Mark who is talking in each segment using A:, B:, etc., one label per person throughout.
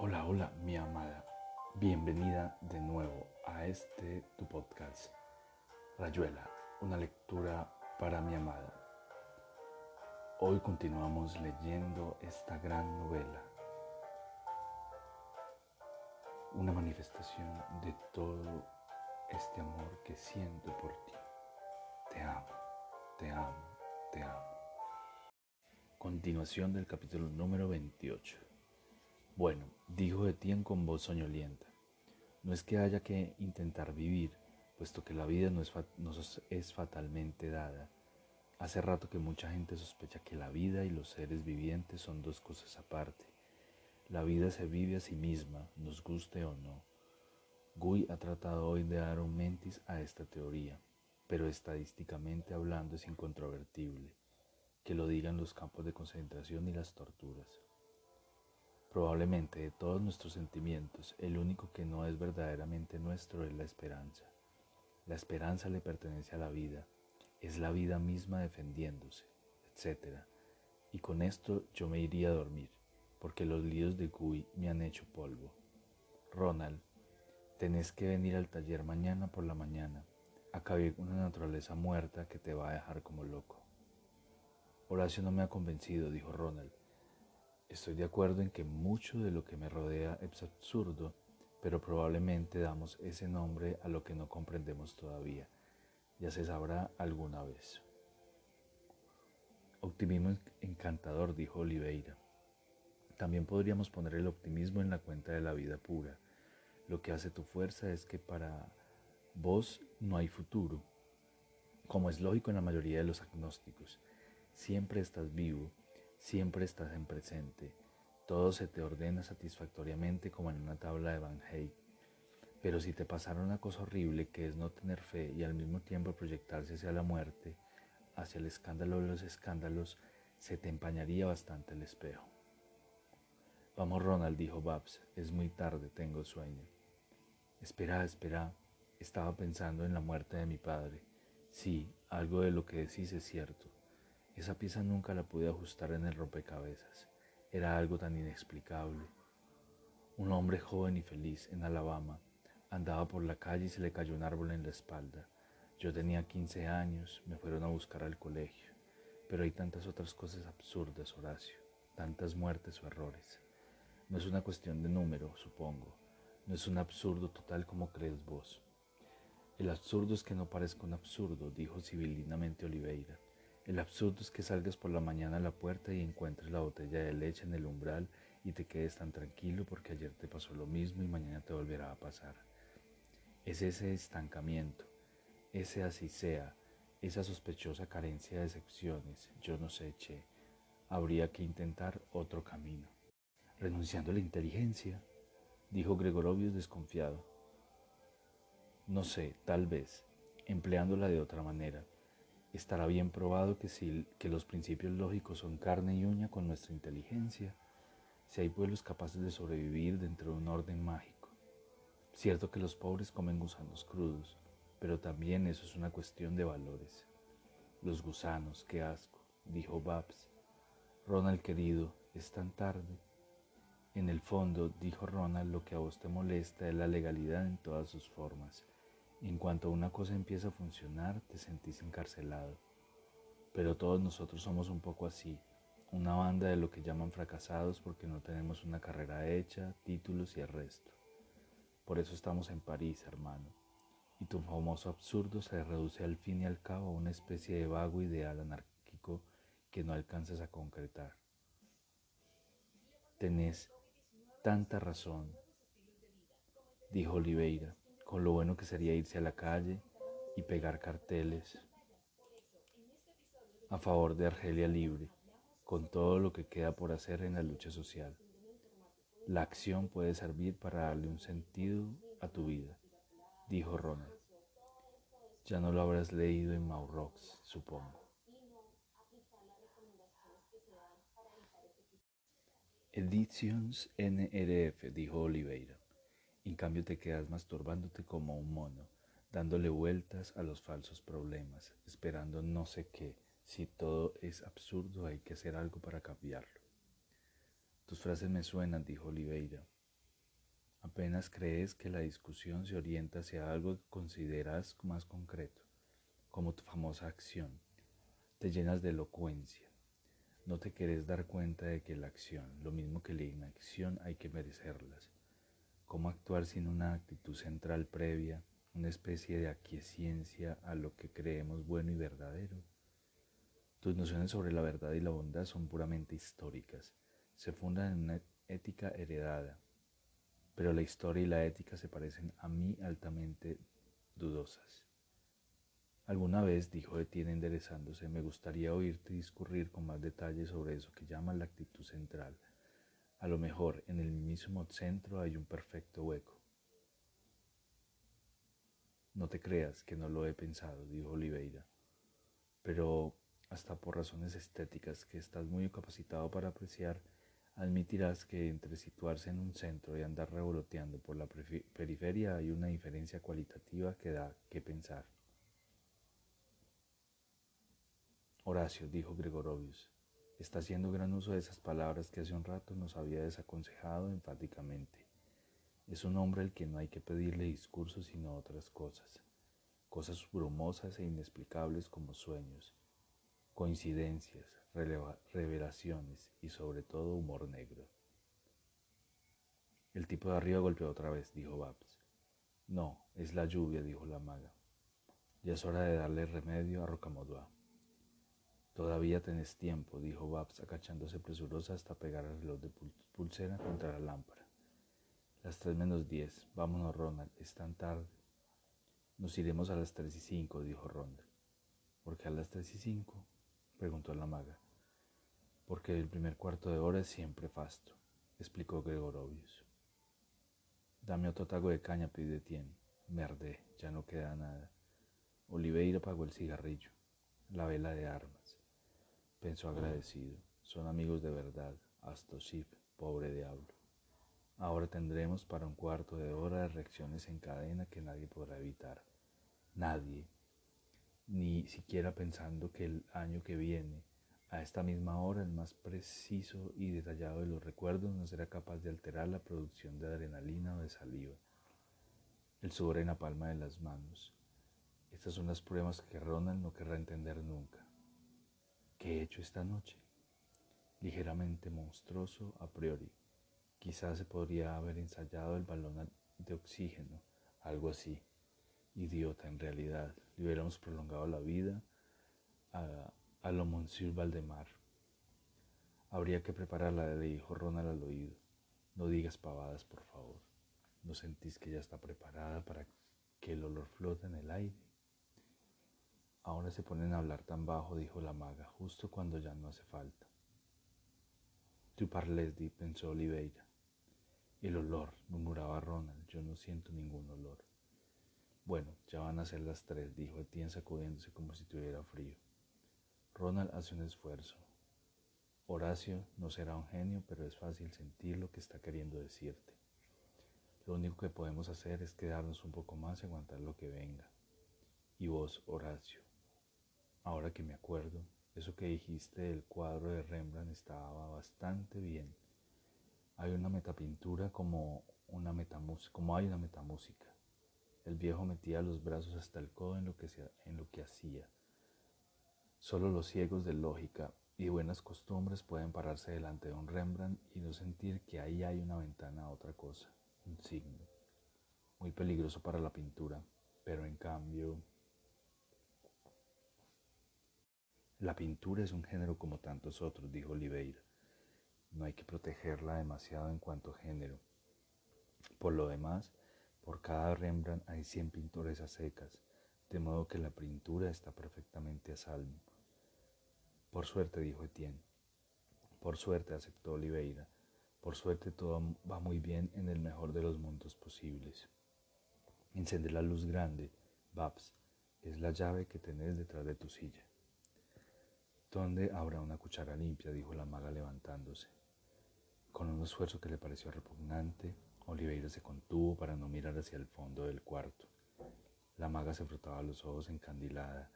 A: Hola, hola, mi amada. Bienvenida de nuevo a este tu podcast. Rayuela, una lectura para mi amada. Hoy continuamos leyendo esta gran novela. Una manifestación de todo este amor que siento por ti. Te amo, te amo, te amo. Continuación del capítulo número 28. Bueno, dijo Etienne con voz soñolienta, no es que haya que intentar vivir, puesto que la vida no es, es fatalmente dada. Hace rato que mucha gente sospecha que la vida y los seres vivientes son dos cosas aparte. La vida se vive a sí misma, nos guste o no. Guy ha tratado hoy de dar un mentis a esta teoría, pero estadísticamente hablando es incontrovertible, que lo digan los campos de concentración y las torturas. Probablemente de todos nuestros sentimientos, el único que no es verdaderamente nuestro es la esperanza. La esperanza le pertenece a la vida, es la vida misma defendiéndose, etc. Y con esto yo me iría a dormir, porque los líos de Guy me han hecho polvo. Ronald, tenés que venir al taller mañana por la mañana. Acabé con una naturaleza muerta que te va a dejar como loco. Horacio no me ha convencido, dijo Ronald. Estoy de acuerdo en que mucho de lo que me rodea es absurdo, pero probablemente damos ese nombre a lo que no comprendemos todavía. Ya se sabrá alguna vez. Optimismo encantador, dijo Oliveira. También podríamos poner el optimismo en la cuenta de la vida pura. Lo que hace tu fuerza es que para vos no hay futuro, como es lógico en la mayoría de los agnósticos. Siempre estás vivo Siempre estás en presente. Todo se te ordena satisfactoriamente como en una tabla de Van Eyck. Pero si te pasara una cosa horrible que es no tener fe y al mismo tiempo proyectarse hacia la muerte, hacia el escándalo de los escándalos, se te empañaría bastante el espejo. Vamos, Ronald, dijo Babs, es muy tarde, tengo sueño. Espera, espera, estaba pensando en la muerte de mi padre. Sí, algo de lo que decís es cierto. Esa pieza nunca la pude ajustar en el rompecabezas. Era algo tan inexplicable. Un hombre joven y feliz en Alabama andaba por la calle y se le cayó un árbol en la espalda. Yo tenía 15 años, me fueron a buscar al colegio. Pero hay tantas otras cosas absurdas, Horacio, tantas muertes o errores. No es una cuestión de número, supongo. No es un absurdo total como crees vos. El absurdo es que no parezca un absurdo, dijo civilinamente Oliveira. El absurdo es que salgas por la mañana a la puerta y encuentres la botella de leche en el umbral y te quedes tan tranquilo porque ayer te pasó lo mismo y mañana te volverá a pasar. Es ese estancamiento, ese así sea, esa sospechosa carencia de excepciones, yo no sé, che, habría que intentar otro camino. Renunciando a la inteligencia, dijo Gregorovius desconfiado. No sé, tal vez, empleándola de otra manera Estará bien probado que, si, que los principios lógicos son carne y uña con nuestra inteligencia, si hay pueblos capaces de sobrevivir dentro de un orden mágico. Cierto que los pobres comen gusanos crudos, pero también eso es una cuestión de valores. Los gusanos, qué asco, dijo Babs. Ronald querido, es tan tarde. En el fondo, dijo Ronald, lo que a vos te molesta es la legalidad en todas sus formas en cuanto una cosa empieza a funcionar, te sentís encarcelado. Pero todos nosotros somos un poco así, una banda de lo que llaman fracasados porque no tenemos una carrera hecha, títulos y el resto. Por eso estamos en París, hermano. Y tu famoso absurdo se reduce al fin y al cabo a una especie de vago ideal anárquico que no alcanzas a concretar. Tenés tanta razón, dijo Oliveira con lo bueno que sería irse a la calle y pegar carteles a favor de Argelia libre, con todo lo que queda por hacer en la lucha social. La acción puede servir para darle un sentido a tu vida, dijo Ronald. Ya no lo habrás leído en Maurox, supongo. Editions NRF, dijo Oliveira. En cambio te quedas masturbándote como un mono, dándole vueltas a los falsos problemas, esperando no sé qué. Si todo es absurdo hay que hacer algo para cambiarlo. Tus frases me suenan, dijo Oliveira. Apenas crees que la discusión se orienta hacia algo que consideras más concreto, como tu famosa acción. Te llenas de elocuencia. No te quieres dar cuenta de que la acción, lo mismo que la inacción, hay que merecerlas. ¿Cómo actuar sin una actitud central previa, una especie de aquiescencia a lo que creemos bueno y verdadero? Tus nociones sobre la verdad y la bondad son puramente históricas, se fundan en una ética heredada, pero la historia y la ética se parecen a mí altamente dudosas. Alguna vez, dijo Etienne enderezándose, me gustaría oírte discurrir con más detalle sobre eso que llaman la actitud central. A lo mejor en el mismo centro hay un perfecto hueco. No te creas que no lo he pensado, dijo Oliveira, pero hasta por razones estéticas que estás muy capacitado para apreciar, admitirás que entre situarse en un centro y andar revoloteando por la periferia hay una diferencia cualitativa que da que pensar. Horacio, dijo Gregorovius, está haciendo gran uso de esas palabras que hace un rato nos había desaconsejado enfáticamente. Es un hombre al que no hay que pedirle discursos sino otras cosas, cosas brumosas e inexplicables como sueños, coincidencias, revelaciones y sobre todo humor negro. El tipo de arriba golpeó otra vez, dijo Babs. No, es la lluvia, dijo la maga. Ya es hora de darle remedio a Rocamodua. Todavía tenés tiempo, dijo Babs, acachándose presurosa hasta pegar el reloj de pulsera contra la lámpara. Las tres menos diez. Vámonos, Ronald. Es tan tarde. Nos iremos a las tres y cinco, dijo Ronald. ¿Por qué a las tres y cinco? preguntó la maga. Porque el primer cuarto de hora es siempre fasto, explicó Gregorovius. Dame otro tago de caña, pide Tien. Merde, ya no queda nada. Oliveira apagó el cigarrillo, la vela de armas. Pensó agradecido. Son amigos de verdad. Astosif, pobre diablo. Ahora tendremos para un cuarto de hora de reacciones en cadena que nadie podrá evitar. Nadie, ni siquiera pensando que el año que viene, a esta misma hora, el más preciso y detallado de los recuerdos no será capaz de alterar la producción de adrenalina o de saliva, el sudor en la palma de las manos. Estas son las pruebas que Ronald no querrá entender nunca. ¿Qué he hecho esta noche? Ligeramente monstruoso a priori. Quizás se podría haber ensayado el balón de oxígeno, algo así. Idiota en realidad le hubiéramos prolongado la vida a, a lo Monsieur Valdemar. Habría que prepararla, le dijo Ronald al oído. No digas pavadas, por favor. ¿No sentís que ya está preparada para que el olor flote en el aire? Ahora se ponen a hablar tan bajo, dijo la maga, justo cuando ya no hace falta. Tu parles, pensó Oliveira. El olor, murmuraba Ronald, yo no siento ningún olor. Bueno, ya van a ser las tres, dijo Etienne sacudiéndose como si tuviera frío. Ronald hace un esfuerzo. Horacio no será un genio, pero es fácil sentir lo que está queriendo decirte. Lo único que podemos hacer es quedarnos un poco más y aguantar lo que venga. Y vos, Horacio, ahora que me acuerdo, eso que dijiste del cuadro de Rembrandt estaba bastante bien. Hay una metapintura como, una como hay una metamúsica. El viejo metía los brazos hasta el codo en lo, que en lo que hacía. Solo los ciegos de lógica y buenas costumbres pueden pararse delante de un Rembrandt y no sentir que ahí hay una ventana a otra cosa, un signo. Muy peligroso para la pintura, pero en cambio... La pintura es un género como tantos otros, dijo Oliveira. No hay que protegerla demasiado en cuanto género. Por lo demás, por cada Rembrandt hay 100 pintores a secas, de modo que la pintura está perfectamente a salvo. Por suerte, dijo Etienne. Por suerte, aceptó Oliveira. Por suerte todo va muy bien en el mejor de los mundos posibles. Encende la luz grande, Babs. Es la llave que tenés detrás de tu silla. ¿Dónde habrá una cuchara limpia? dijo la maga levantándose. Con un esfuerzo que le pareció repugnante, Oliveira se contuvo para no mirar hacia el fondo del cuarto. La maga se frotaba los ojos encandilada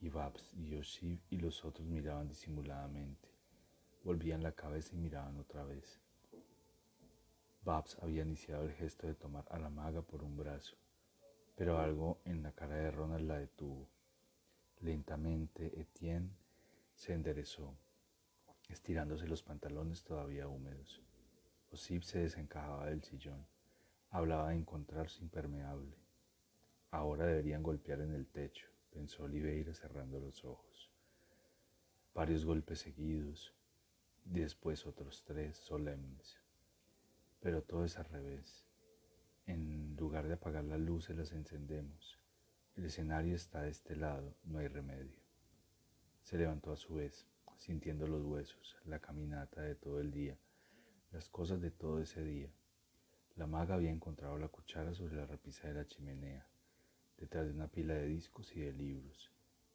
A: y Babs y Yoshib y los otros miraban disimuladamente. Volvían la cabeza y miraban otra vez. Babs había iniciado el gesto de tomar a la maga por un brazo, pero algo en la cara de Ronald la detuvo. Lentamente Etienne se enderezó, estirándose los pantalones todavía húmedos. Osip se desencajaba del sillón. Hablaba de encontrarse impermeable. Ahora deberían golpear en el techo, pensó Oliveira cerrando los ojos. Varios golpes seguidos, después otros tres solemnes. Pero todo es al revés. En lugar de apagar las luces las encendemos. El escenario está de este lado, no hay remedio. Se levantó a su vez, sintiendo los huesos, la caminata de todo el día, las cosas de todo ese día. La maga había encontrado la cuchara sobre la repisa de la chimenea, detrás de una pila de discos y de libros.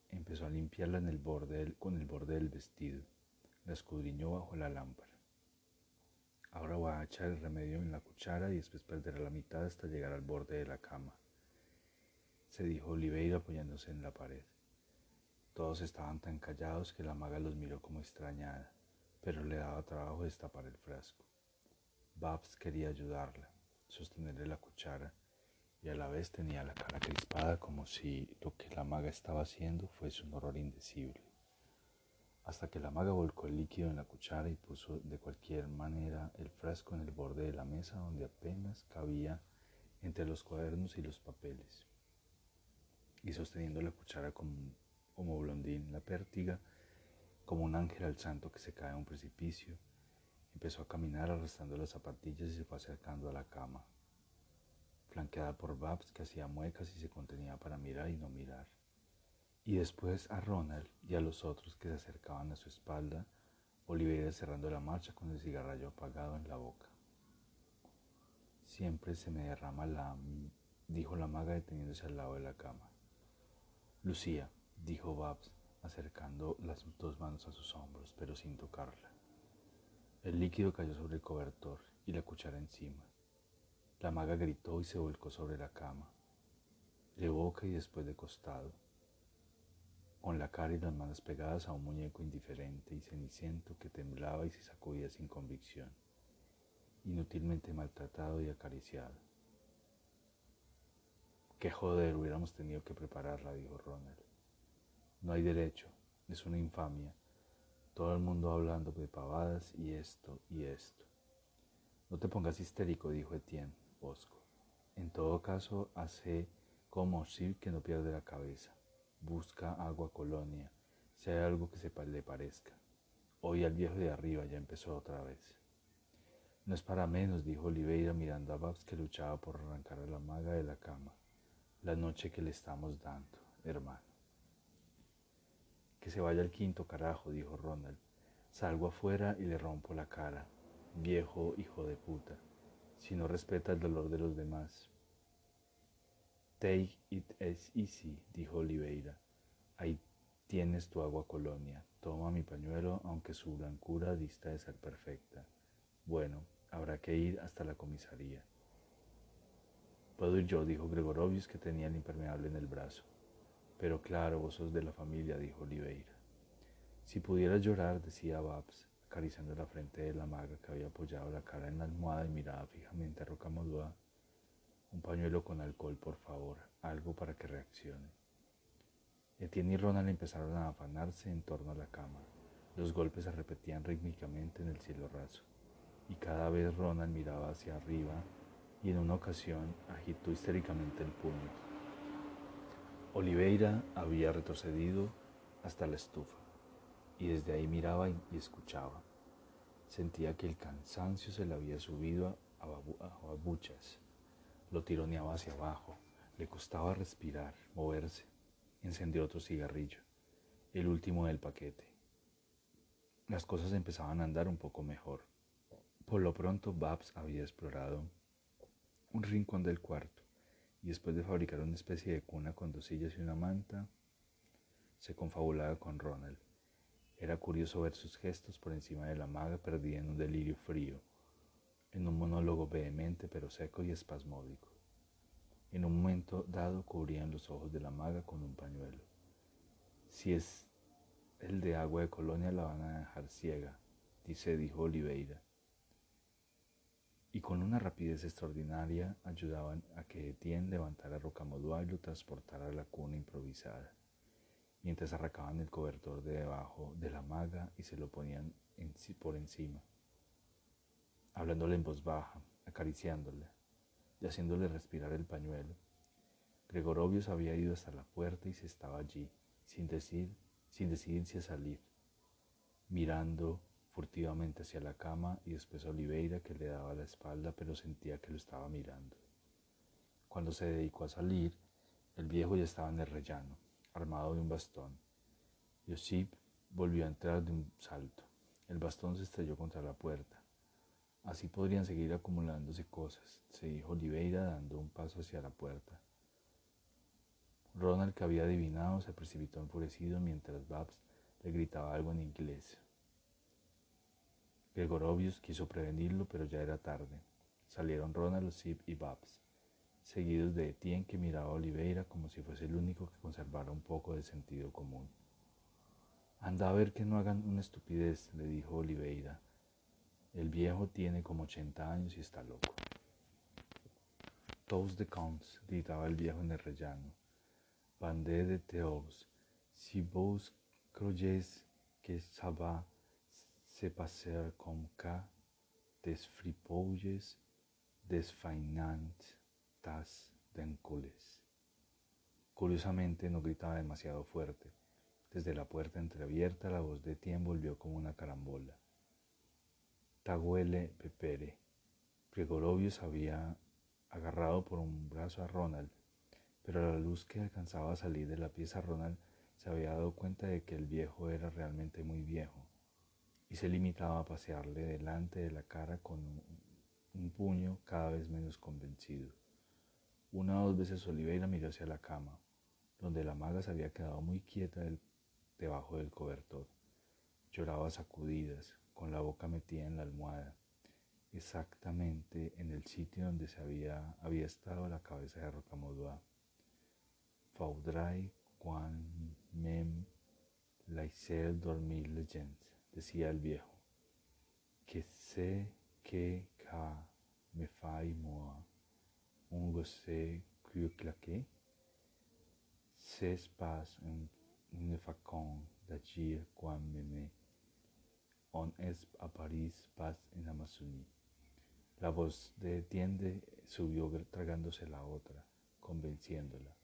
A: Empezó a limpiarla en el borde con el borde del vestido. La escudriñó bajo la lámpara. Ahora voy a echar el remedio en la cuchara y después perderá la mitad hasta llegar al borde de la cama, se dijo Oliveira apoyándose en la pared. Todos estaban tan callados que la maga los miró como extrañada, pero le daba trabajo destapar el frasco. Babs quería ayudarla, sostenerle la cuchara, y a la vez tenía la cara crispada como si lo que la maga estaba haciendo fuese un horror indecible hasta que la maga volcó el líquido en la cuchara y puso de cualquier manera el frasco en el borde de la mesa donde apenas cabía entre los cuadernos y los papeles. Y sosteniendo la cuchara como, como blondín la pértiga, como un ángel al santo que se cae a un precipicio, empezó a caminar arrastrando las zapatillas y se fue acercando a la cama, flanqueada por Babs que hacía muecas y se contenía para mirar y no mirar y después a Ronald y a los otros que se acercaban a su espalda, Oliveira cerrando la marcha con el cigarrillo apagado en la boca. Siempre se me derrama la... dijo la maga deteniéndose al lado de la cama. Lucía, dijo Babs, acercando las dos manos a sus hombros, pero sin tocarla. El líquido cayó sobre el cobertor y la cuchara encima. La maga gritó y se volcó sobre la cama, de boca y después de costado con la cara y las manos pegadas a un muñeco indiferente y ceniciento que temblaba y se sacudía sin convicción, inútilmente maltratado y acariciado. Qué joder, hubiéramos tenido que prepararla, dijo Ronald. No hay derecho, es una infamia. Todo el mundo hablando de pavadas y esto y esto. No te pongas histérico, dijo Etienne Bosco. En todo caso, hace como si que no pierde la cabeza. Busca agua colonia, si hay algo que se le parezca. Hoy al viejo de arriba ya empezó otra vez. No es para menos, dijo Oliveira mirando a Babs que luchaba por arrancar a la maga de la cama. La noche que le estamos dando, hermano. Que se vaya al quinto carajo, dijo Ronald. Salgo afuera y le rompo la cara. Viejo hijo de puta. Si no respeta el dolor de los demás. Take it as easy, dijo Oliveira. Ahí tienes tu agua colonia. Toma mi pañuelo, aunque su blancura dista de ser perfecta. Bueno, habrá que ir hasta la comisaría. Puedo ir yo, dijo Gregorovius, que tenía el impermeable en el brazo. Pero claro, vos sos de la familia, dijo Oliveira. Si pudieras llorar, decía Babs, acariciando la frente de la maga que había apoyado la cara en la almohada y miraba fijamente a Rocamodua un pañuelo con alcohol, por favor, algo para que reaccione. Etienne y Ronald empezaron a afanarse en torno a la cama. Los golpes se repetían rítmicamente en el cielo raso, y cada vez Ronald miraba hacia arriba y en una ocasión agitó histéricamente el puño. Oliveira había retrocedido hasta la estufa, y desde ahí miraba y escuchaba. Sentía que el cansancio se le había subido a, babuchas lo tironeaba hacia abajo, le costaba respirar, moverse. Encendió otro cigarrillo, el último del paquete. Las cosas empezaban a andar un poco mejor. Por lo pronto Babs había explorado un rincón del cuarto y después de fabricar una especie de cuna con dos sillas y una manta, se confabulaba con Ronald. Era curioso ver sus gestos por encima de la maga perdida en un delirio frío en un monólogo vehemente pero seco y espasmódico. En un momento dado cubrían los ojos de la maga con un pañuelo. Si es el de agua de colonia la van a dejar ciega, dice, dijo Oliveira. Y con una rapidez extraordinaria ayudaban a que Etienne levantara Rocamodua y lo transportara a la cuna improvisada, mientras arrancaban el cobertor de debajo de la maga y se lo ponían por encima, hablándole en voz baja, acariciándole y haciéndole respirar el pañuelo. Gregorovius había ido hasta la puerta y se estaba allí, sin decir, sin decidirse a salir, mirando furtivamente hacia la cama y después a Oliveira que le daba la espalda pero sentía que lo estaba mirando. Cuando se dedicó a salir, el viejo ya estaba en el rellano, armado de un bastón. Josip volvió a entrar de un salto. El bastón se estrelló contra la puerta. Así podrían seguir acumulándose cosas, se dijo Oliveira dando un paso hacia la puerta. Ronald, que había adivinado, se precipitó enfurecido mientras Babs le gritaba algo en inglés. Gregorovius quiso prevenirlo, pero ya era tarde. Salieron Ronald, Sip y Babs, seguidos de Etienne que miraba a Oliveira como si fuese el único que conservara un poco de sentido común. Anda a ver que no hagan una estupidez, le dijo Oliveira. El viejo tiene como ochenta años y está loco. Tous de cons, gritaba el viejo en el rellano. Bandé de teos, si vos croyez que va se passer com ca des fripolles desfainant tas d'encoles. Curiosamente no gritaba demasiado fuerte. Desde la puerta entreabierta la voz de Tien volvió como una carambola. Taguele Pepere. Gregorovius había agarrado por un brazo a Ronald, pero a la luz que alcanzaba a salir de la pieza Ronald se había dado cuenta de que el viejo era realmente muy viejo y se limitaba a pasearle delante de la cara con un, puño cada vez menos convencido. Una o dos veces Oliveira miró hacia la cama, donde la maga se había quedado muy quieta debajo del cobertor. Lloraba sacudidas, con la boca metida en la almohada, exactamente en el sitio donde se había, había estado la cabeza de Rocamodua. Faudray quan mem laiser dormir legends decía el viejo, que sé que ca me fai moi un gosse que claqué, c'est pas un, un facon d'agir quand me on es a París pas en Amazonie. La voz de Tiende subió tragándose la otra, convenciéndola.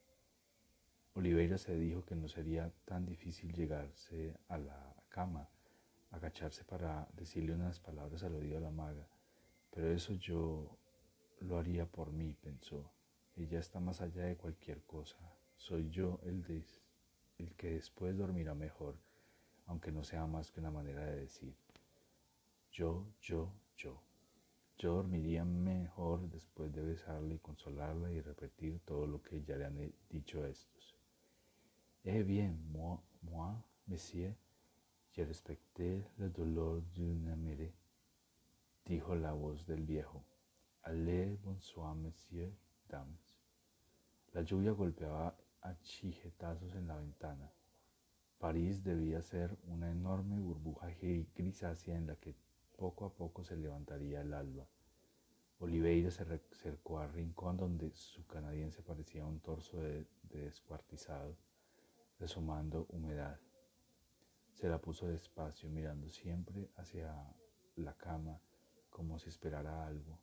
A: Oliveira se dijo que no sería tan difícil llegarse a la cama agacharse para decirle unas palabras al oído a la maga, pero eso yo lo haría por mí, pensó. Ella está más allá de cualquier cosa. Soy yo el, que después dormirá mejor, aunque no sea más que una manera de decir. Yo, yo, yo. Yo dormiría mejor después de besarla y consolarla y repetir todo lo que ya le han dicho a estos. Eh bien, moi, moi, monsieur, je respecté le dolor d'une mère, dijo la voz del viejo. Allez, bonsoir, monsieur, dames. La lluvia golpeaba a chijetazos en la ventana. París debía ser una enorme burbuja grisácea en la que poco a poco se levantaría el alba. Oliveira se acercó al rincón donde su canadiense parecía un torso de, descuartizado, resumando humedad. Se la puso despacio, mirando siempre hacia la cama, como si esperara algo.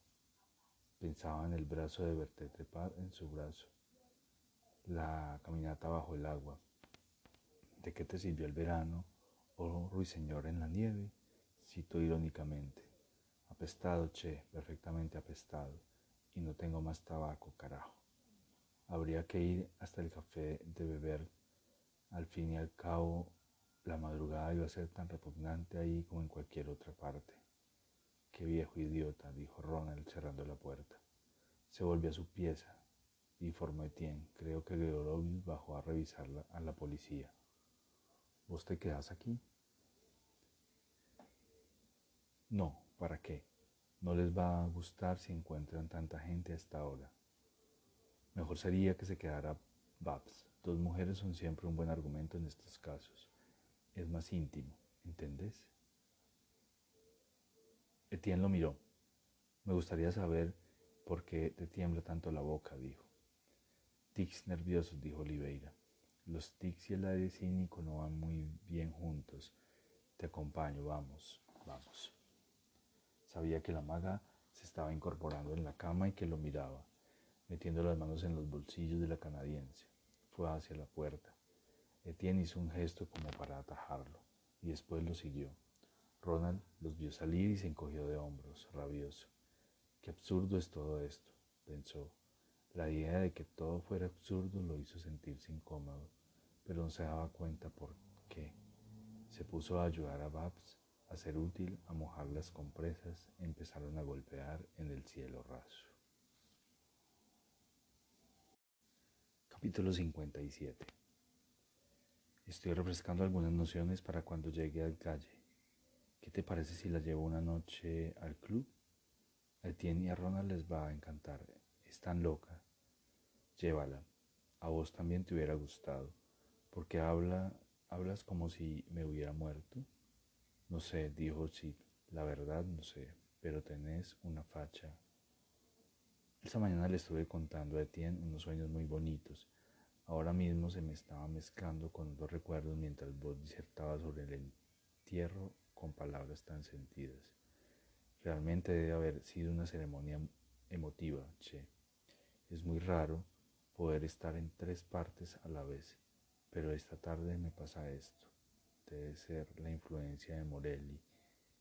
A: Pensaba en el brazo de Berté trepar en su brazo. La caminata bajo el agua. ¿De qué te sirvió el verano, oh ruiseñor en la nieve? Cito irónicamente. Apestado, che, perfectamente apestado. Y no tengo más tabaco, carajo. Habría que ir hasta el café de beber. Al fin y al cabo, la madrugada iba a ser tan repugnante ahí como en cualquier otra parte. Qué viejo idiota, dijo Ronald cerrando la puerta. Se volvió a su pieza, informó Etienne. Creo que Gregorovius bajó a revisarla a la policía. ¿Vos te quedas aquí? No, ¿para qué? No les va a gustar si encuentran tanta gente hasta ahora. Mejor sería que se quedara Babs. Dos mujeres son siempre un buen argumento en estos casos es más íntimo, ¿entendés? Etienne lo miró. Me gustaría saber por qué te tiembla tanto la boca, dijo. Tics nerviosos, dijo Oliveira. Los tics y el aire cínico no van muy bien juntos. Te acompaño, vamos, vamos. Sabía que la maga se estaba incorporando en la cama y que lo miraba, metiendo las manos en los bolsillos de la canadiense. Fue hacia la puerta. Etienne hizo un gesto como para atajarlo, y después lo siguió. Ronald los vio salir y se encogió de hombros, rabioso. Qué absurdo es todo esto, pensó. La idea de que todo fuera absurdo lo hizo sentirse incómodo, pero no se daba cuenta por qué. Se puso a ayudar a Babs a ser útil, a mojar las compresas, empezaron a golpear en el cielo raso. Capítulo 57 Estoy refrescando algunas nociones para cuando llegue al calle. ¿Qué te parece si la llevo una noche al club? A Etienne y a Ronald les va a encantar. Es tan loca. Llévala. A vos también te hubiera gustado. Porque habla, hablas como si me hubiera muerto. No sé, dijo Chip. La verdad no sé, pero tenés una facha. Esa mañana le estuve contando a Etienne unos sueños muy bonitos. Ahora mismo se me estaba mezclando con dos recuerdos mientras vos disertaba sobre el entierro con palabras tan sentidas. Realmente debe haber sido una ceremonia emotiva, che. Es muy raro poder estar en tres partes a la vez, pero esta tarde me pasa esto. Debe ser la influencia de Morelli.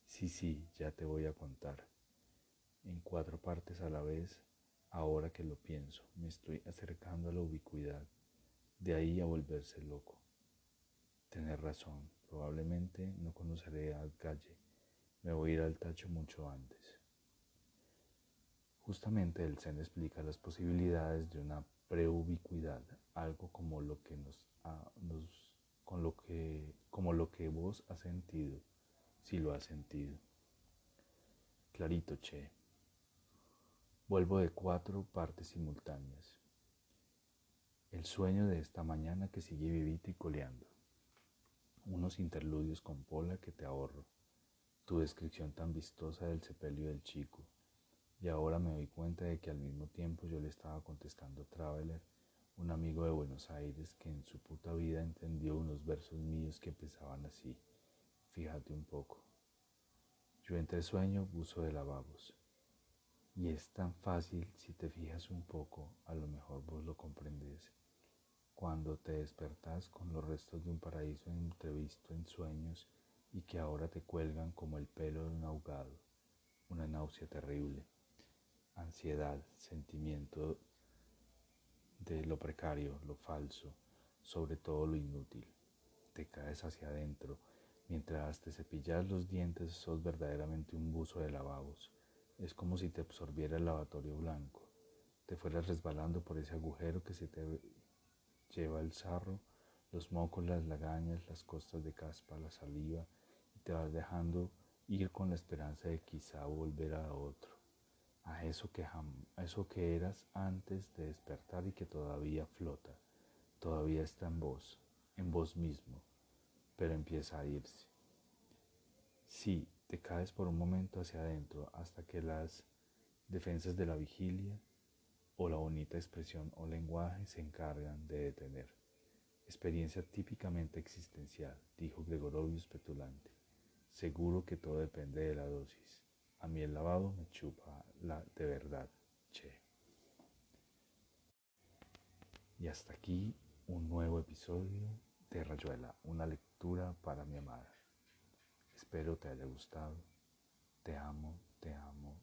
A: Sí, sí, ya te voy a contar. En cuatro partes a la vez, ahora que lo pienso, me estoy acercando a la ubicuidad, de ahí a volverse loco. Tener razón, probablemente no conoceré a Galle me voy a ir al tacho mucho antes. Justamente el Zen explica las posibilidades de una preubicuidad, algo como lo que nos, con lo que, como lo que vos has sentido, si lo has sentido. Clarito, che. Vuelvo de cuatro partes simultáneas. El sueño de esta mañana que sigue vivito y coleando. Unos interludios con Pola que te ahorro tu descripción tan vistosa del sepelio del chico, y ahora me doy cuenta de que al mismo tiempo yo le estaba contestando a Traveler, un amigo de Buenos Aires que en su puta vida entendió unos versos míos que empezaban así. Fíjate un poco. Yo entre sueño buzo de lavabos. Y es tan fácil si te fijas un poco, a lo mejor vos lo comprendes. Cuando te despertás con los restos de un paraíso entrevisto en sueños, y que ahora te cuelgan como el pelo de un ahogado, una náusea terrible, ansiedad, sentimiento de lo precario, lo falso, sobre todo lo inútil. Te caes hacia adentro, mientras te cepillas los dientes sos verdaderamente un buzo de lavabos. Es como si te absorbiera el lavatorio blanco, te fueras resbalando por ese agujero que se te lleva el sarro, los mocos, las lagañas, las costas de caspa, la saliva, te vas dejando ir con la esperanza de quizá volver a otro, a eso que, a eso que eras antes de despertar y que todavía flota, todavía está en vos, en vos mismo, pero empieza a irse. Sí, te caes por un momento hacia adentro hasta que las defensas de la vigilia o la bonita expresión o lenguaje se encargan de detener. Experiencia típicamente existencial, dijo Gregorovius petulante. Seguro que todo depende de la dosis. A mí el lavado me chupa la de verdad, che. Y hasta aquí un nuevo episodio de Rayuela, una lectura para mi amada. Espero te haya gustado. Te amo, te amo,